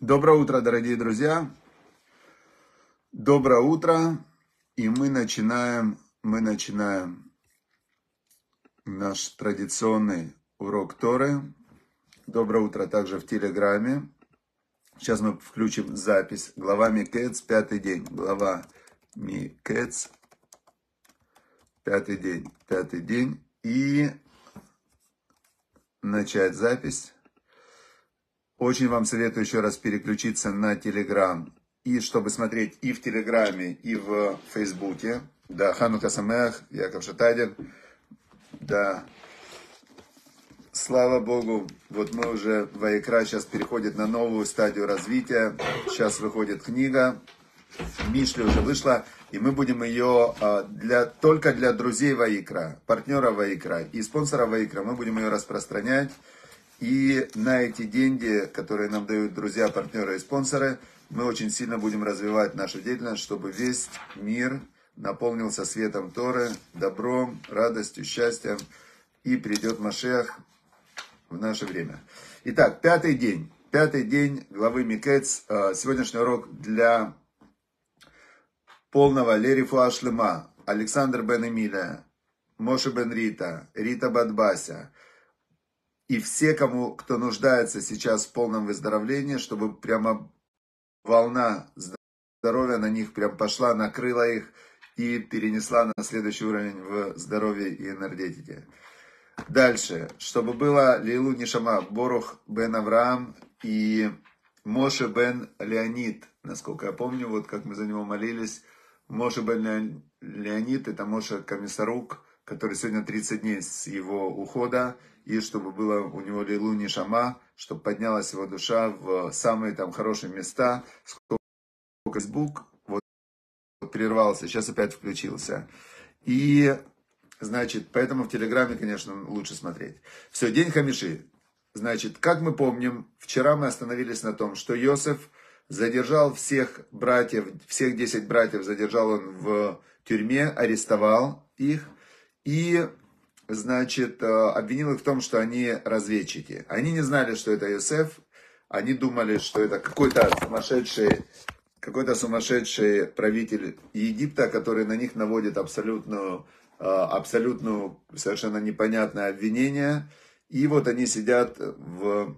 Доброе утро, дорогие друзья. Доброе утро. И мы начинаем, мы начинаем наш традиционный урок Торы. Доброе утро также в Телеграме. Сейчас мы включим запись. Глава Микец, пятый день. Глава Микец, пятый день. Пятый день. И начать запись. Очень вам советую еще раз переключиться на Телеграм. И чтобы смотреть и в Телеграме, и в Фейсбуке. Да, Ханука Самеах, Яков Шатадин. Да, слава Богу, вот мы уже, Ваикра сейчас переходит на новую стадию развития. Сейчас выходит книга. Мишли уже вышла, и мы будем ее а, для, только для друзей Ваикра, партнера Ваикра и спонсора Ваикра. Мы будем ее распространять. И на эти деньги, которые нам дают друзья, партнеры и спонсоры, мы очень сильно будем развивать нашу деятельность, чтобы весь мир наполнился светом Торы, добром, радостью, счастьем. И придет Машех в наше время. Итак, пятый день. Пятый день главы Микец. Э, сегодняшний урок для полного Лерифу Ашлема, Александр Бен Эмиля, Моше Бен Рита, Рита Бадбася, и все, кому, кто нуждается сейчас в полном выздоровлении, чтобы прямо волна здоровья на них прям пошла, накрыла их и перенесла на следующий уровень в здоровье и энергетике. Дальше, чтобы было Лилу Нишама, Борух бен Авраам и Моше бен Леонид, насколько я помню, вот как мы за него молились. Моше бен Леонид, это Моше Комиссарук, который сегодня 30 дней с его ухода и чтобы было у него лилу не шама, чтобы поднялась его душа в самые там хорошие места. Сколько Facebook вот, вот прервался, сейчас опять включился. И, значит, поэтому в Телеграме, конечно, лучше смотреть. Все, день Хамиши. Значит, как мы помним, вчера мы остановились на том, что Йосеф задержал всех братьев, всех 10 братьев задержал он в тюрьме, арестовал их. И значит, э, обвинил их в том, что они разведчики. Они не знали, что это Йосеф, они думали, что это какой-то сумасшедший, какой-то сумасшедший правитель Египта, который на них наводит абсолютную, э, абсолютную, совершенно непонятное обвинение. И вот они сидят в,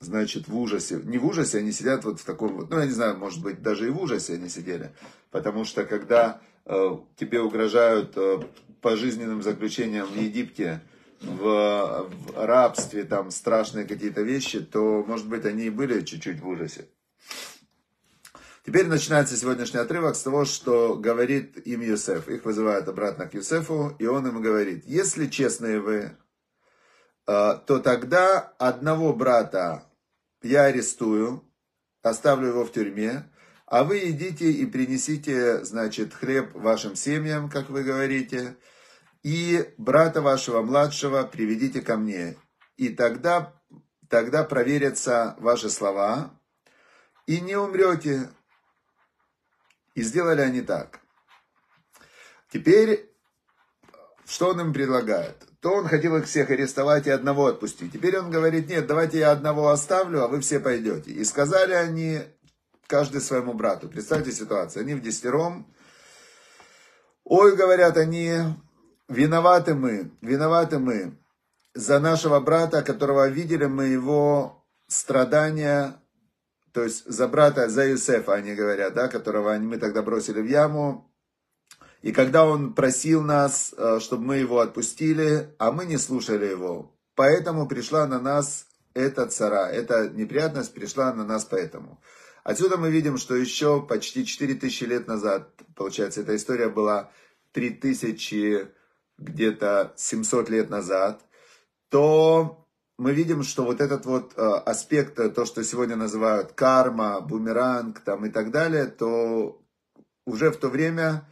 значит, в ужасе. Не в ужасе, они сидят вот в таком вот, ну, я не знаю, может быть, даже и в ужасе они сидели. Потому что, когда э, тебе угрожают пожизненным заключением в Египте, в, в рабстве, там страшные какие-то вещи, то, может быть, они и были чуть-чуть в ужасе. Теперь начинается сегодняшний отрывок с того, что говорит им Юсеф. Их вызывают обратно к Юсефу, и он им говорит, если честные вы, э, то тогда одного брата я арестую, оставлю его в тюрьме, а вы идите и принесите, значит, хлеб вашим семьям, как вы говорите, и брата вашего младшего приведите ко мне. И тогда, тогда проверятся ваши слова, и не умрете. И сделали они так. Теперь, что он им предлагает? То он хотел их всех арестовать и одного отпустить. Теперь он говорит, нет, давайте я одного оставлю, а вы все пойдете. И сказали они, каждый своему брату. Представьте ситуацию. Они в десятером. Ой, говорят они, виноваты мы, виноваты мы за нашего брата, которого видели мы его страдания, то есть за брата, за Юсефа, они говорят, да, которого мы тогда бросили в яму. И когда он просил нас, э, чтобы мы его отпустили, а мы не слушали его, поэтому пришла на нас эта цара, эта неприятность пришла на нас поэтому. Отсюда мы видим, что еще почти 4000 лет назад, получается, эта история была 3000, где-то 700 лет назад, то мы видим, что вот этот вот э, аспект, э, то, что сегодня называют карма, бумеранг там и так далее, то уже в то время,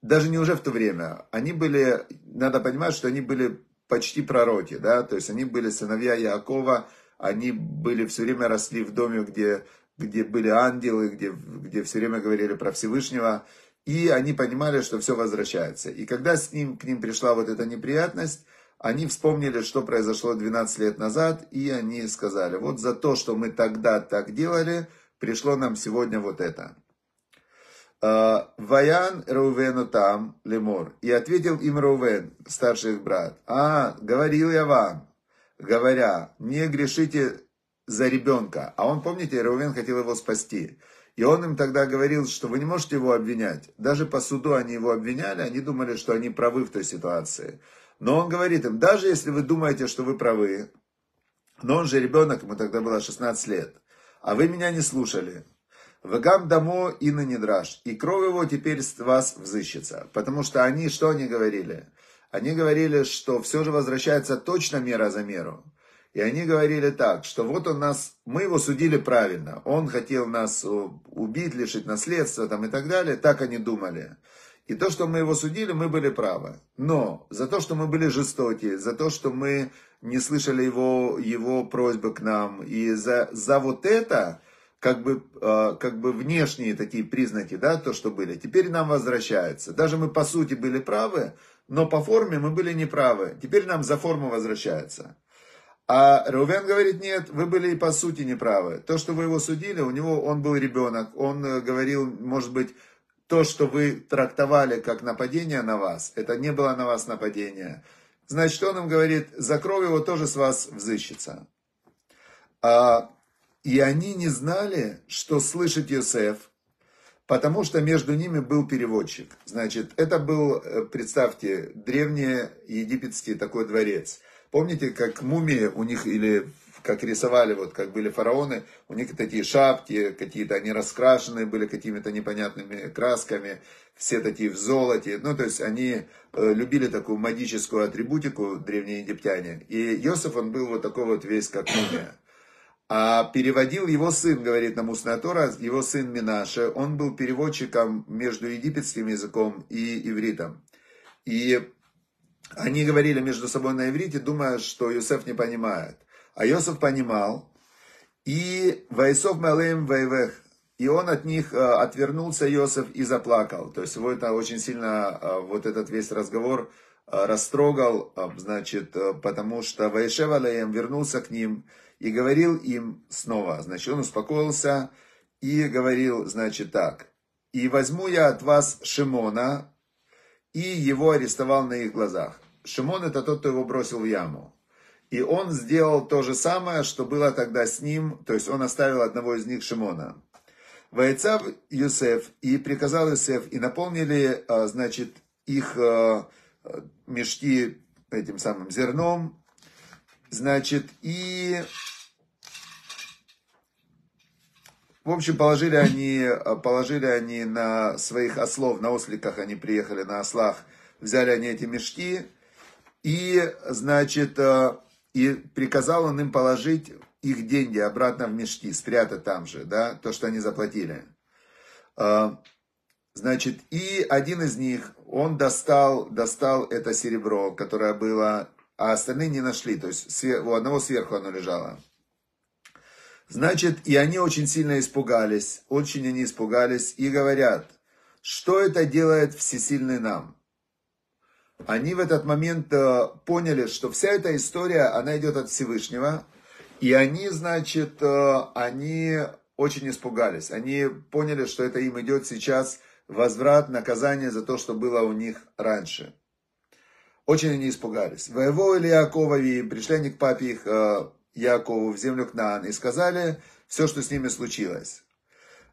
даже не уже в то время, они были, надо понимать, что они были почти пророки, да, то есть они были сыновья Якова, они были все время росли в доме, где где были ангелы, где, где все время говорили про Всевышнего, и они понимали, что все возвращается. И когда с ним, к ним пришла вот эта неприятность, они вспомнили, что произошло 12 лет назад, и они сказали, вот за то, что мы тогда так делали, пришло нам сегодня вот это. А, Ваян Рувену там, лемор. И ответил им Рувен, старший брат. А, говорил я вам, говоря, не грешите за ребенка. А он, помните, Рувен хотел его спасти. И он им тогда говорил, что вы не можете его обвинять. Даже по суду они его обвиняли, они думали, что они правы в той ситуации. Но он говорит им, даже если вы думаете, что вы правы, но он же ребенок, ему тогда было 16 лет, а вы меня не слушали. Вегам дамо и на недраж. И кровь его теперь с вас взыщется. Потому что они, что они говорили? Они говорили, что все же возвращается точно мера за меру. И они говорили так, что вот он нас, мы его судили правильно, он хотел нас убить, лишить наследства там и так далее, так они думали. И то, что мы его судили, мы были правы. Но за то, что мы были жестоки, за то, что мы не слышали его, его просьбы к нам, и за, за вот это, как бы, э, как бы внешние такие признаки, да, то, что были, теперь нам возвращается. Даже мы по сути были правы, но по форме мы были неправы. Теперь нам за форму возвращается. А Рувен говорит, нет, вы были и по сути неправы. То, что вы его судили, у него он был ребенок, он э, говорил, может быть, то, что вы трактовали как нападение на вас, это не было на вас нападение. Значит, он им говорит, за кровь его тоже с вас взыщется. А, и они не знали, что слышит Йосеф, потому что между ними был переводчик. Значит, это был, э, представьте, древний египетский такой дворец – Помните, как мумии у них, или как рисовали, вот как были фараоны, у них такие шапки, какие-то они раскрашенные были какими-то непонятными красками, все такие в золоте. Ну, то есть они э, любили такую магическую атрибутику, древние египтяне. И Йосиф, он был вот такой вот весь, как мумия. А переводил его сын, говорит нам устная Тора, его сын Минаше, он был переводчиком между египетским языком и ивритом. И они говорили между собой на иврите, думая, что Юсеф не понимает. А Йосеф понимал. И Вайсов Малеем Вайвех. И он от них э, отвернулся, Йосеф, и заплакал. То есть его это очень сильно, э, вот этот весь разговор э, растрогал, значит, потому что Вайшев Алеем вернулся к ним и говорил им снова. Значит, он успокоился и говорил, значит, так. «И возьму я от вас Шимона, и его арестовал на их глазах. Шимон это тот, кто его бросил в яму. И он сделал то же самое, что было тогда с ним, то есть он оставил одного из них Шимона. Войцав Юсеф и приказал Юсеф, и наполнили, а, значит, их а, мешки этим самым зерном, значит, и В общем, положили они, положили они на своих ослов, на осликах они приехали на ослах, взяли они эти мешки, и, значит, э, и приказал он им положить их деньги обратно в мешки, спрятать там же, да, то, что они заплатили. Э, значит, и один из них, он достал, достал это серебро, которое было, а остальные не нашли, то есть у одного сверху оно лежало. Значит, и они очень сильно испугались, очень они испугались и говорят, что это делает всесильный нам? Они в этот момент э, поняли, что вся эта история, она идет от Всевышнего, и они, значит, э, они очень испугались. Они поняли, что это им идет сейчас возврат, наказание за то, что было у них раньше. Очень они испугались. Воево или Яковови, пришли они к папе их э, Якову в землю Кнаан и сказали все, что с ними случилось.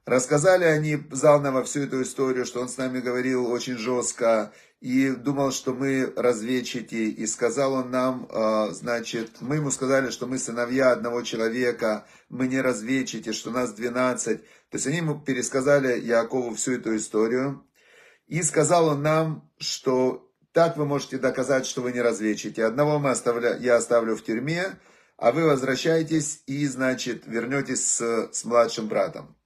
Рассказали они заново всю эту историю, что он с нами говорил очень жестко и думал, что мы разведчики. И сказал он нам, а, значит, мы ему сказали, что мы сыновья одного человека, мы не разведчики, что нас 12. То есть они ему пересказали Якову всю эту историю. И сказал он нам, что так вы можете доказать, что вы не разведчики. Одного мы оставля, я оставлю в тюрьме, а вы возвращаетесь и, значит, вернетесь с, с младшим братом.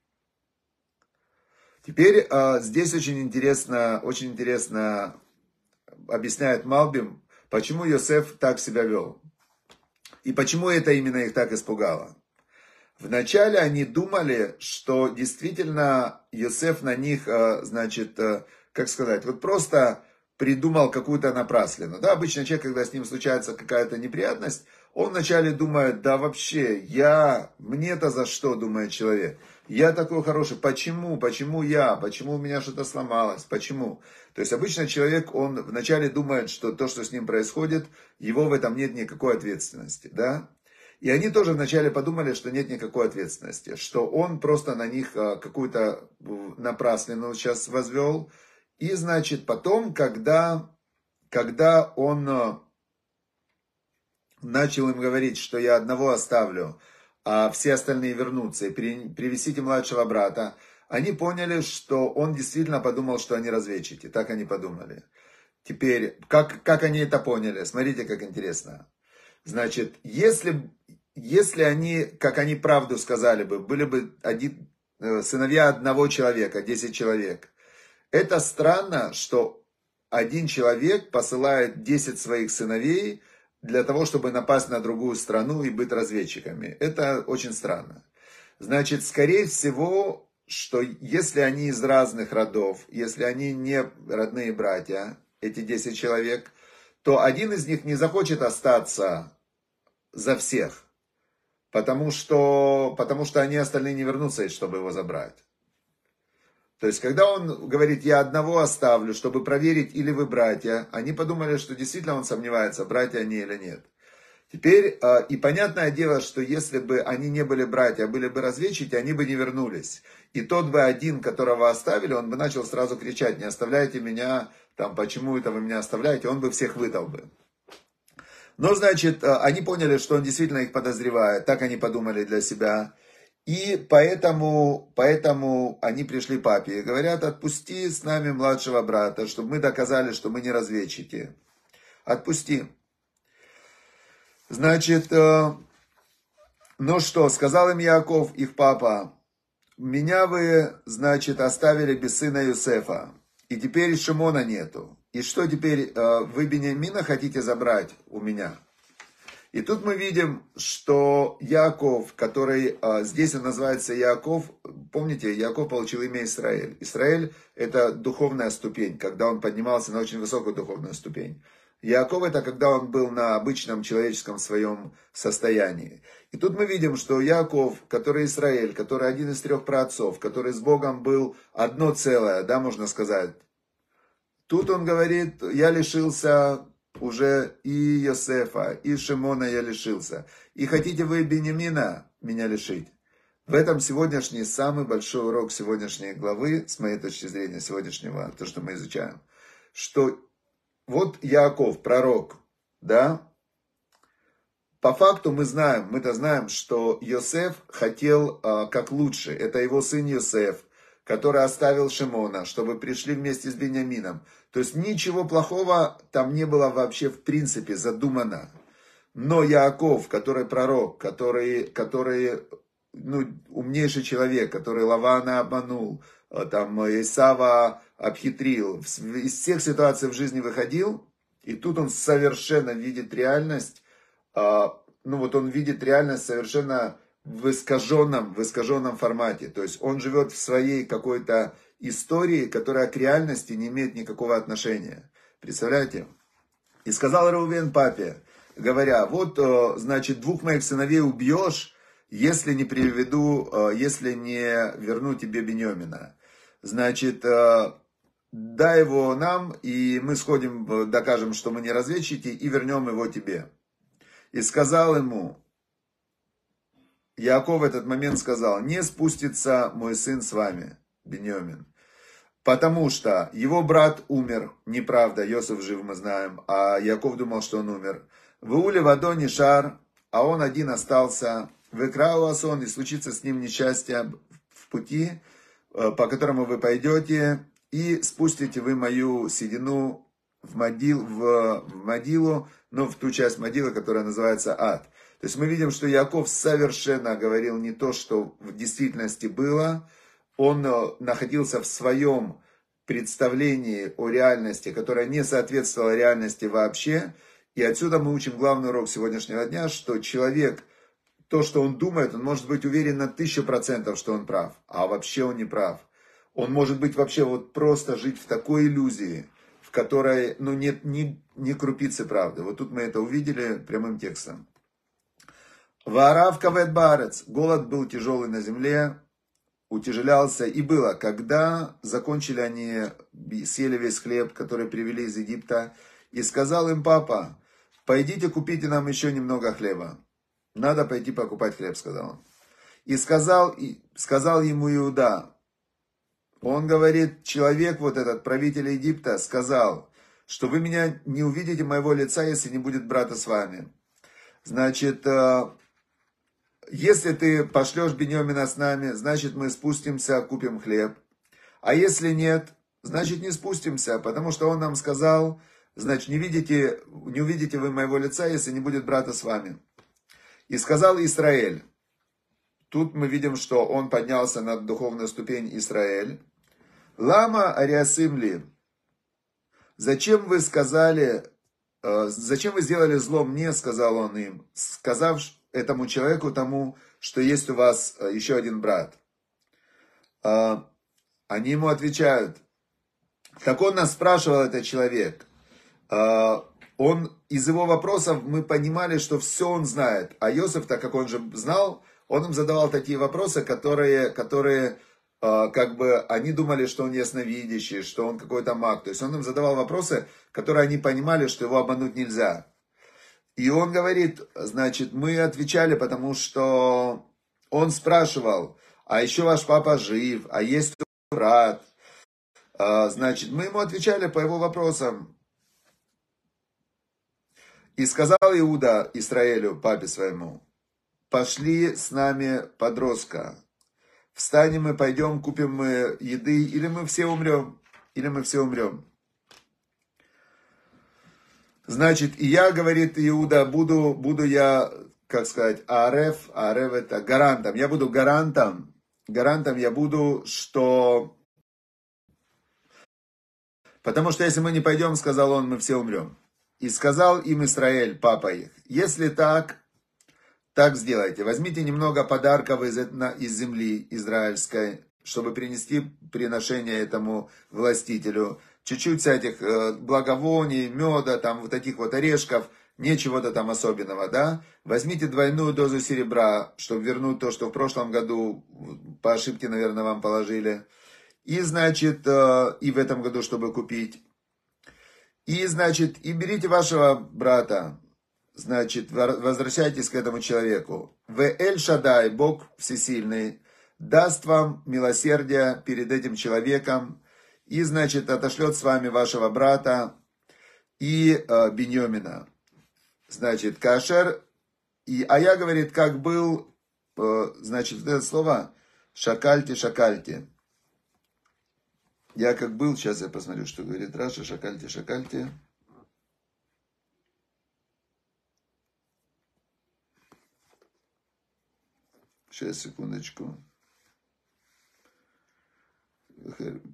Теперь а, здесь очень интересно, очень интересно объясняет Малбим, почему Йосеф так себя вел. И почему это именно их так испугало. Вначале они думали, что действительно Йосеф на них, а, значит, а, как сказать, вот просто придумал какую-то напраслину. Да, обычно человек, когда с ним случается какая-то неприятность, он вначале думает, да вообще, я, мне-то за что, думает человек. Я такой хороший, почему, почему я, почему у меня что-то сломалось, почему. То есть обычно человек, он вначале думает, что то, что с ним происходит, его в этом нет никакой ответственности, да. И они тоже вначале подумали, что нет никакой ответственности, что он просто на них а, какую-то напраслину сейчас возвел, и, значит, потом, когда, когда он э, начал им говорить, что я одного оставлю, а все остальные вернутся, и привезите младшего брата, они поняли, что он действительно подумал, что они разведчики. Так они подумали. Теперь, как, как они это поняли? Смотрите, как интересно. Значит, если, если они, как они правду сказали бы, были бы один, э, сыновья одного человека, 10 человек, это странно, что один человек посылает 10 своих сыновей для того, чтобы напасть на другую страну и быть разведчиками. Это очень странно. Значит, скорее всего, что если они из разных родов, если они не родные братья, эти 10 человек, то один из них не захочет остаться за всех, потому что, потому что они остальные не вернутся, чтобы его забрать. То есть, когда он говорит, я одного оставлю, чтобы проверить, или вы братья, они подумали, что действительно он сомневается, братья они или нет. Теперь, а, и понятное дело, что если бы они не были братья, а были бы разведчики, они бы не вернулись. И тот бы один, которого оставили, он бы начал сразу кричать, не оставляйте меня, там, почему это вы меня оставляете, он бы всех выдал бы. Но, значит, а, они поняли, что он действительно их подозревает, так они подумали для себя. И поэтому, поэтому они пришли папе и говорят, отпусти с нами младшего брата, чтобы мы доказали, что мы не разведчики. Отпусти. Значит, э, ну что, сказал им Яков, их папа, меня вы, значит, оставили без сына Юсефа, и теперь Шимона нету. И что теперь, э, вы Бениамина хотите забрать у меня? И тут мы видим, что Яков, который а, здесь он называется Яков, помните, Яков получил имя Израиль. Израиль это духовная ступень, когда он поднимался на очень высокую духовную ступень. Яков это когда он был на обычном человеческом своем состоянии. И тут мы видим, что Яков, который Израиль, который один из трех праотцов, который с Богом был одно целое, да, можно сказать. Тут он говорит, я лишился уже и Йосефа, и Шимона я лишился. И хотите вы Бенемина меня лишить? В этом сегодняшний самый большой урок сегодняшней главы, с моей точки зрения, сегодняшнего, то, что мы изучаем, что вот Яков, пророк, да, по факту мы знаем, мы-то знаем, что Йосеф хотел а, как лучше. Это его сын Йосеф, который оставил Шимона, чтобы пришли вместе с Бениамином. То есть ничего плохого там не было вообще в принципе задумано. Но Яаков, который пророк, который, который ну, умнейший человек, который Лавана обманул, э, там Исава обхитрил, из всех ситуаций в жизни выходил, и тут он совершенно видит реальность, а, ну вот он видит реальность совершенно в искаженном, в искаженном формате. То есть он живет в своей какой-то истории, которая к реальности не имеет никакого отношения. Представляете? И сказал Раувен папе, говоря, вот, э, значит, двух моих сыновей убьешь, если не приведу, э, если не верну тебе Бенемина. Значит, э, дай его нам, и мы сходим, докажем, что мы не разведчики, и вернем его тебе. И сказал ему, Яков в этот момент сказал, не спустится мой сын с вами, Беньомин. Потому что его брат умер, неправда, Йосиф жив, мы знаем, а Яков думал, что он умер. В Уле Вадони Шар, а он один остался. В Икрауасон, и случится с ним несчастье в пути, э, по которому вы пойдете, и спустите вы мою седину в, могил, в, в могилу, но в ту часть могилы, которая называется ад. То есть мы видим, что Яков совершенно говорил не то, что в действительности было. Он э, находился в своем представлении о реальности, которая не соответствовала реальности вообще. И отсюда мы учим главный урок сегодняшнего дня, что человек, то, что он думает, он может быть уверен на тысячу процентов, что он прав, а вообще он не прав. Он может быть вообще вот просто жить в такой иллюзии, которой ну, нет ни, ни крупицы правды. Вот тут мы это увидели прямым текстом. Варав кавет барец. Голод был тяжелый на земле, утяжелялся. И было, когда закончили они, съели весь хлеб, который привели из Египта, и сказал им папа, пойдите купите нам еще немного хлеба. Надо пойти покупать хлеб, сказал он. И сказал, и сказал ему Иуда, он говорит, человек вот этот, правитель Египта, сказал, что вы меня не увидите моего лица, если не будет брата с вами. Значит, э, если ты пошлешь Бенемина с нами, значит мы спустимся, купим хлеб. А если нет, значит не спустимся, потому что он нам сказал, значит не видите, не увидите вы моего лица, если не будет брата с вами. И сказал Израиль. Тут мы видим, что он поднялся на духовную ступень Израиль. Лама Ариасимли. Зачем вы сказали, э, зачем вы сделали зло мне, сказал он им, сказав этому человеку тому, что есть у вас э, еще один брат. Э, они ему отвечают, так он нас спрашивал, этот человек. Он, из его вопросов мы понимали, что все он знает. А Иосиф, так как он же знал, он им задавал такие вопросы, которые, которые а, как бы они думали, что он ясновидящий, что он какой-то маг. То есть он им задавал вопросы, которые они понимали, что его обмануть нельзя. И он говорит, значит, мы отвечали, потому что он спрашивал, а еще ваш папа жив, а есть брат. А, значит, мы ему отвечали по его вопросам. И сказал Иуда Израилю, папе своему, пошли с нами подростка, встанем и пойдем, купим мы еды, или мы все умрем, или мы все умрем. Значит, и я, говорит Иуда, буду, буду я, как сказать, Ареф, Ареф это гарантом. Я буду гарантом, гарантом я буду, что... Потому что если мы не пойдем, сказал он, мы все умрем. И сказал им Израиль, папа их, если так, так сделайте. Возьмите немного подарков из, из земли израильской, чтобы принести приношение этому властителю. Чуть-чуть всяких э, благовоний, меда, там вот таких вот орешков, ничего-то там особенного, да. Возьмите двойную дозу серебра, чтобы вернуть то, что в прошлом году по ошибке, наверное, вам положили. И, значит, э, и в этом году, чтобы купить. И, значит, и берите вашего брата, значит, возвращайтесь к этому человеку. В Эль Шадай, Бог Всесильный, даст вам милосердие перед этим человеком и, значит, отошлет с вами вашего брата и э, Беньомина. Значит, кашер, и, а я, говорит, как был, э, значит, это слово шакальте, шакальте. Я как был, сейчас я посмотрю, что говорит Раша, шакальте, шакальте. Сейчас, секундочку.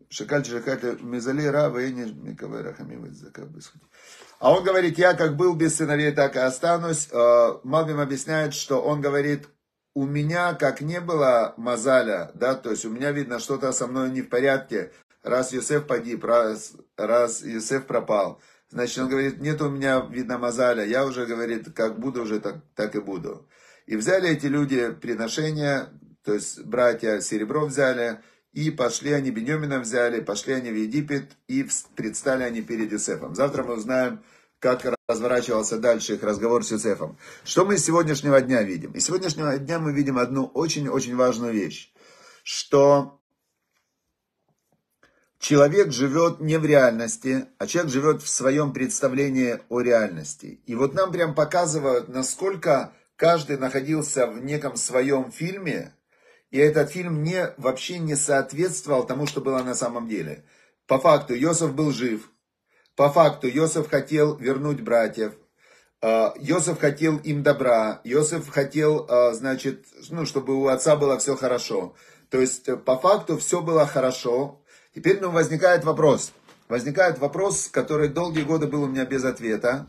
Шакаль Шакаль Мезали Рава и А он говорит, я как был без сыновей, так и останусь. А, Малбим объясняет, что он говорит, у меня как не было мазаля, да, то есть у меня видно что-то со мной не в порядке, раз Юсеф погиб, раз, раз Юсеф пропал. Значит, он говорит, нет у меня, видно, мазаля, я уже, говорит, как буду уже, так, так и буду. И взяли эти люди приношения, то есть братья серебро взяли, и пошли они, Бенемина взяли, пошли они в Египет, и предстали они перед Юсефом. Завтра мы узнаем, как разворачивался дальше их разговор с Юсефом. Что мы из сегодняшнего дня видим? Из сегодняшнего дня мы видим одну очень-очень важную вещь, что человек живет не в реальности, а человек живет в своем представлении о реальности. И вот нам прям показывают, насколько каждый находился в неком своем фильме, и этот фильм не, вообще не соответствовал тому, что было на самом деле. По факту Йосиф был жив, по факту Йосиф хотел вернуть братьев, а, Йосиф хотел им добра, Йосиф хотел, а, значит, ну, чтобы у отца было все хорошо. То есть, э, по факту все было хорошо. Теперь ну, возникает вопрос. Возникает вопрос, который долгие годы был у меня без ответа.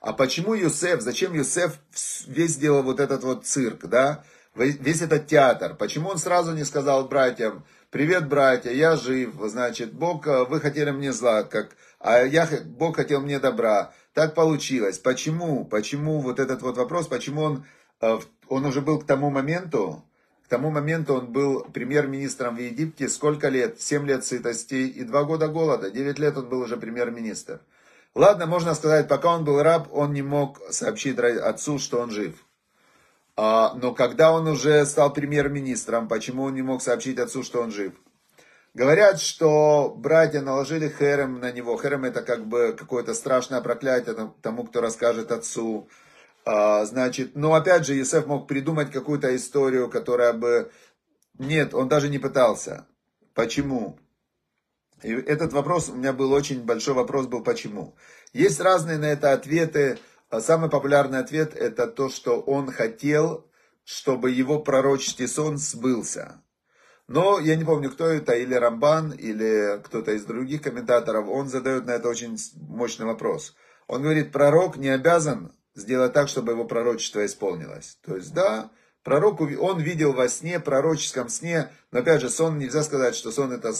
А почему Юсеф, зачем Юсеф весь сделал вот этот вот цирк, да? весь этот театр. Почему он сразу не сказал братьям, привет, братья, я жив, значит, Бог, э, вы хотели мне зла, как, а я, Бог хотел мне добра. Так получилось. Почему? Почему вот этот вот вопрос, почему он, э, он уже был к тому моменту, к тому моменту он был премьер-министром в Египте сколько лет? Семь лет сытости и два года голода. Девять лет он был уже премьер-министр. Ладно, можно сказать, пока он был раб, он не мог сообщить отцу, что он жив. А, но когда он уже стал премьер-министром, почему он не мог сообщить отцу, что он жив? Говорят, что братья наложили херем на него. Херем это как бы какое-то страшное проклятие тому, кто расскажет отцу. А, значит, но опять же, Есеф мог придумать какую-то историю, которая бы... Нет, он даже не пытался. Почему? И этот вопрос, у меня был очень большой вопрос, был почему. Есть разные на это ответы. А самый популярный ответ это то, что он хотел, чтобы его пророческий сон сбылся. Но я не помню, кто это, или Рамбан, или кто-то из других комментаторов, он задает на это очень мощный вопрос. Он говорит, пророк не обязан сделать так, чтобы его пророчество исполнилось. То есть, да, пророк, он видел во сне, пророческом сне, но опять же, сон, нельзя сказать, что сон это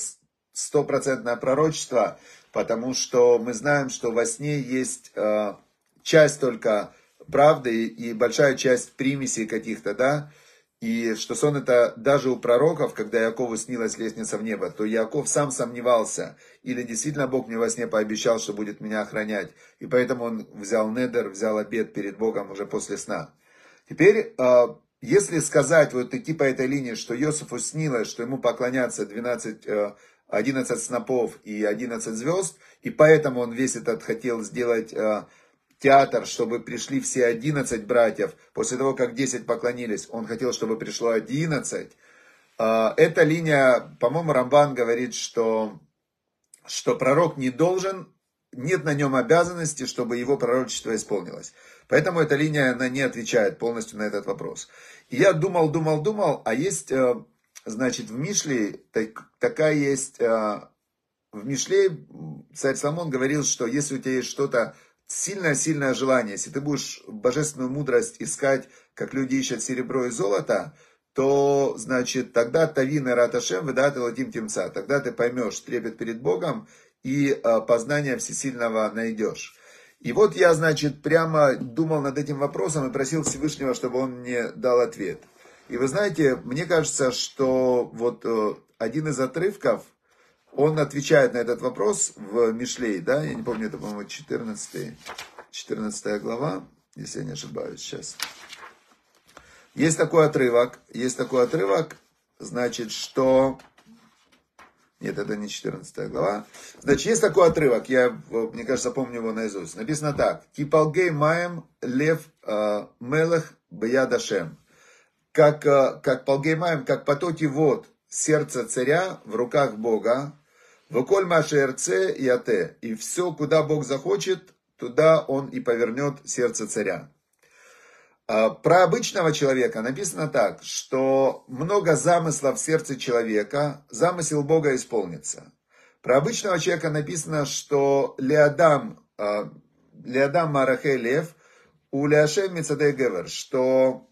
стопроцентное пророчество, потому что мы знаем, что во сне есть э, часть только правды и большая часть примесей каких-то, да, и что сон это даже у пророков, когда Якову снилась лестница в небо, то Яков сам сомневался, или действительно Бог мне во сне пообещал, что будет меня охранять. И поэтому он взял недер, взял обед перед Богом уже после сна. Теперь, э, если сказать, вот идти по этой линии, что Иосифу снилось, что ему поклонятся 12 11 снопов и 11 звезд, и поэтому он весь этот хотел сделать э, театр, чтобы пришли все 11 братьев. После того, как 10 поклонились, он хотел, чтобы пришло 11. Э, эта линия, по-моему, Рамбан говорит, что, что пророк не должен, нет на нем обязанности, чтобы его пророчество исполнилось. Поэтому эта линия, она не отвечает полностью на этот вопрос. И я думал, думал, думал, а есть э, Значит, в Мишле так, такая есть... А, в Мишле царь Соломон говорил, что если у тебя есть что-то сильное-сильное желание, если ты будешь божественную мудрость искать, как люди ищут серебро и золото, то, значит, тогда Тавин и Раташем выдат Элатим Тимца. Тогда ты поймешь трепет перед Богом и а, познание всесильного найдешь. И вот я, значит, прямо думал над этим вопросом и просил Всевышнего, чтобы он мне дал ответ. И вы знаете, мне кажется, что вот э, один из отрывков, он отвечает на этот вопрос в Мишлей, да, я не помню, это, по-моему, 14, 14 глава, если я не ошибаюсь сейчас. Есть такой отрывок, есть такой отрывок, значит, что... Нет, это не 14 глава. Значит, есть такой отрывок, я, мне кажется, помню его наизусть. Написано так. Кипалгей маем лев э, мелех бьядашем как, э, как Палгеймаем, как потоки вод, сердце царя в руках Бога, Выколь Машерце и Ате, и все, куда Бог захочет, туда он и повернет сердце царя. А, про обычного человека написано так, что много замыслов в сердце человека, замысел Бога исполнится. Про обычного человека написано, что Леодам, а, Леодам Марахе Лев, у Леашем Мицадей Гевер, что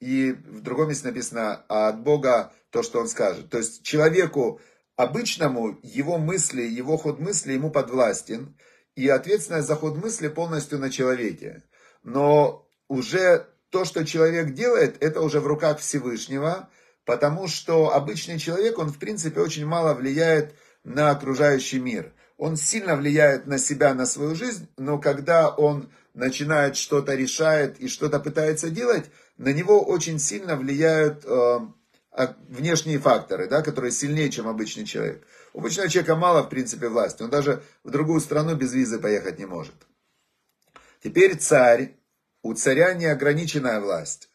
и в другом месте написано, а от Бога то, что он скажет. То есть человеку обычному, его мысли, его ход мысли ему подвластен, и ответственность за ход мысли полностью на человеке. Но уже то, что человек делает, это уже в руках Всевышнего, потому что обычный человек, он в принципе очень мало влияет на окружающий мир. Он сильно влияет на себя, на свою жизнь, но когда он начинает что-то решает и что-то пытается делать, на него очень сильно влияют э, внешние факторы, да, которые сильнее, чем обычный человек. У обычного человека мало, в принципе, власти. Он даже в другую страну без визы поехать не может. Теперь царь. У царя неограниченная власть.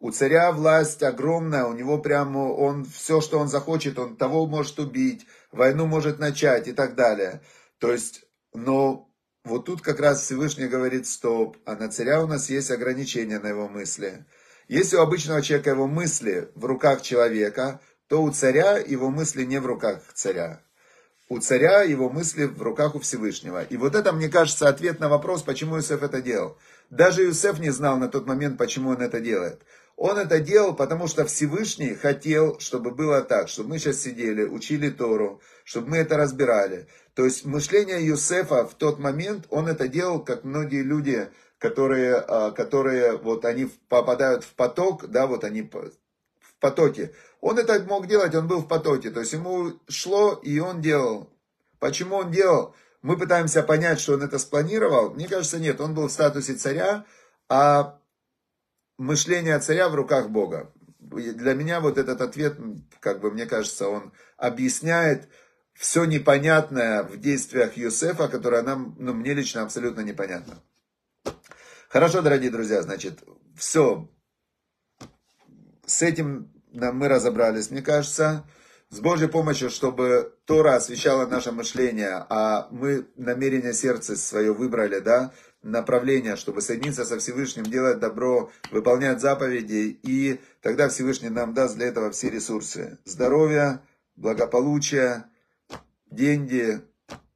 У царя власть огромная, у него прямо, он все, что он захочет, он того может убить, войну может начать и так далее. То есть, но вот тут как раз Всевышний говорит, стоп, а на царя у нас есть ограничения на его мысли. Если у обычного человека его мысли в руках человека, то у царя его мысли не в руках царя. У царя его мысли в руках у Всевышнего. И вот это, мне кажется, ответ на вопрос, почему Иосиф это делал. Даже Иосиф не знал на тот момент, почему он это делает. Он это делал, потому что Всевышний хотел, чтобы было так, чтобы мы сейчас сидели, учили Тору, чтобы мы это разбирали. То есть мышление Юсефа в тот момент, он это делал, как многие люди, которые, а, которые вот они попадают в поток, да, вот они в потоке. Он это мог делать, он был в потоке, то есть ему шло, и он делал. Почему он делал? Мы пытаемся понять, что он это спланировал. Мне кажется, нет, он был в статусе царя, а мышление царя в руках Бога. Для меня вот этот ответ, как бы мне кажется, он объясняет все непонятное в действиях Юсефа, которое нам, ну, мне лично абсолютно непонятно. Хорошо, дорогие друзья, значит, все. С этим мы разобрались, мне кажется. С Божьей помощью, чтобы Тора освещала наше мышление, а мы намерение сердца свое выбрали, да, направление, чтобы соединиться со Всевышним, делать добро, выполнять заповеди, и тогда Всевышний нам даст для этого все ресурсы. Здоровье, благополучие, деньги,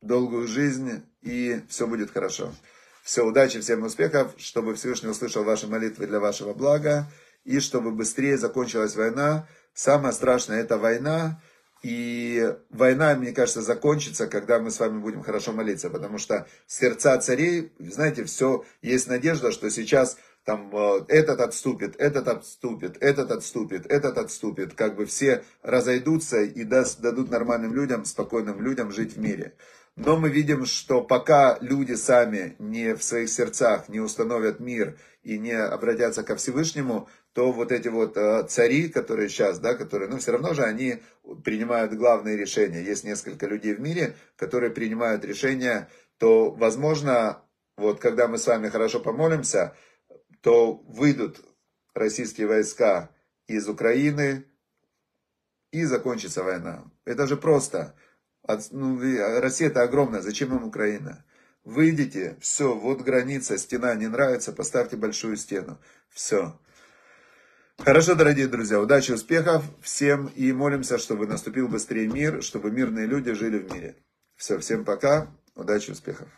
долгую жизнь, и все будет хорошо. Все, удачи, всем успехов, чтобы Всевышний услышал ваши молитвы для вашего блага, и чтобы быстрее закончилась война. Самое страшное это война, и война, мне кажется, закончится, когда мы с вами будем хорошо молиться, потому что сердца царей, знаете, все, есть надежда, что сейчас там э, этот отступит, этот отступит, этот отступит, этот отступит, как бы все разойдутся и даст, дадут нормальным людям, спокойным людям жить в мире. Но мы видим, что пока люди сами не в своих сердцах не установят мир и не обратятся ко Всевышнему, то вот эти вот э, цари, которые сейчас, да, которые, ну, все равно же они принимают главные решения. Есть несколько людей в мире, которые принимают решения, то, возможно, вот когда мы с вами хорошо помолимся, то выйдут российские войска из Украины и закончится война. Это же просто. Ну, Россия это огромная, зачем им Украина? Выйдите, все, вот граница, стена не нравится, поставьте большую стену. Все. Хорошо, дорогие друзья, удачи, успехов всем и молимся, чтобы наступил быстрее мир, чтобы мирные люди жили в мире. Все, всем пока, удачи, успехов.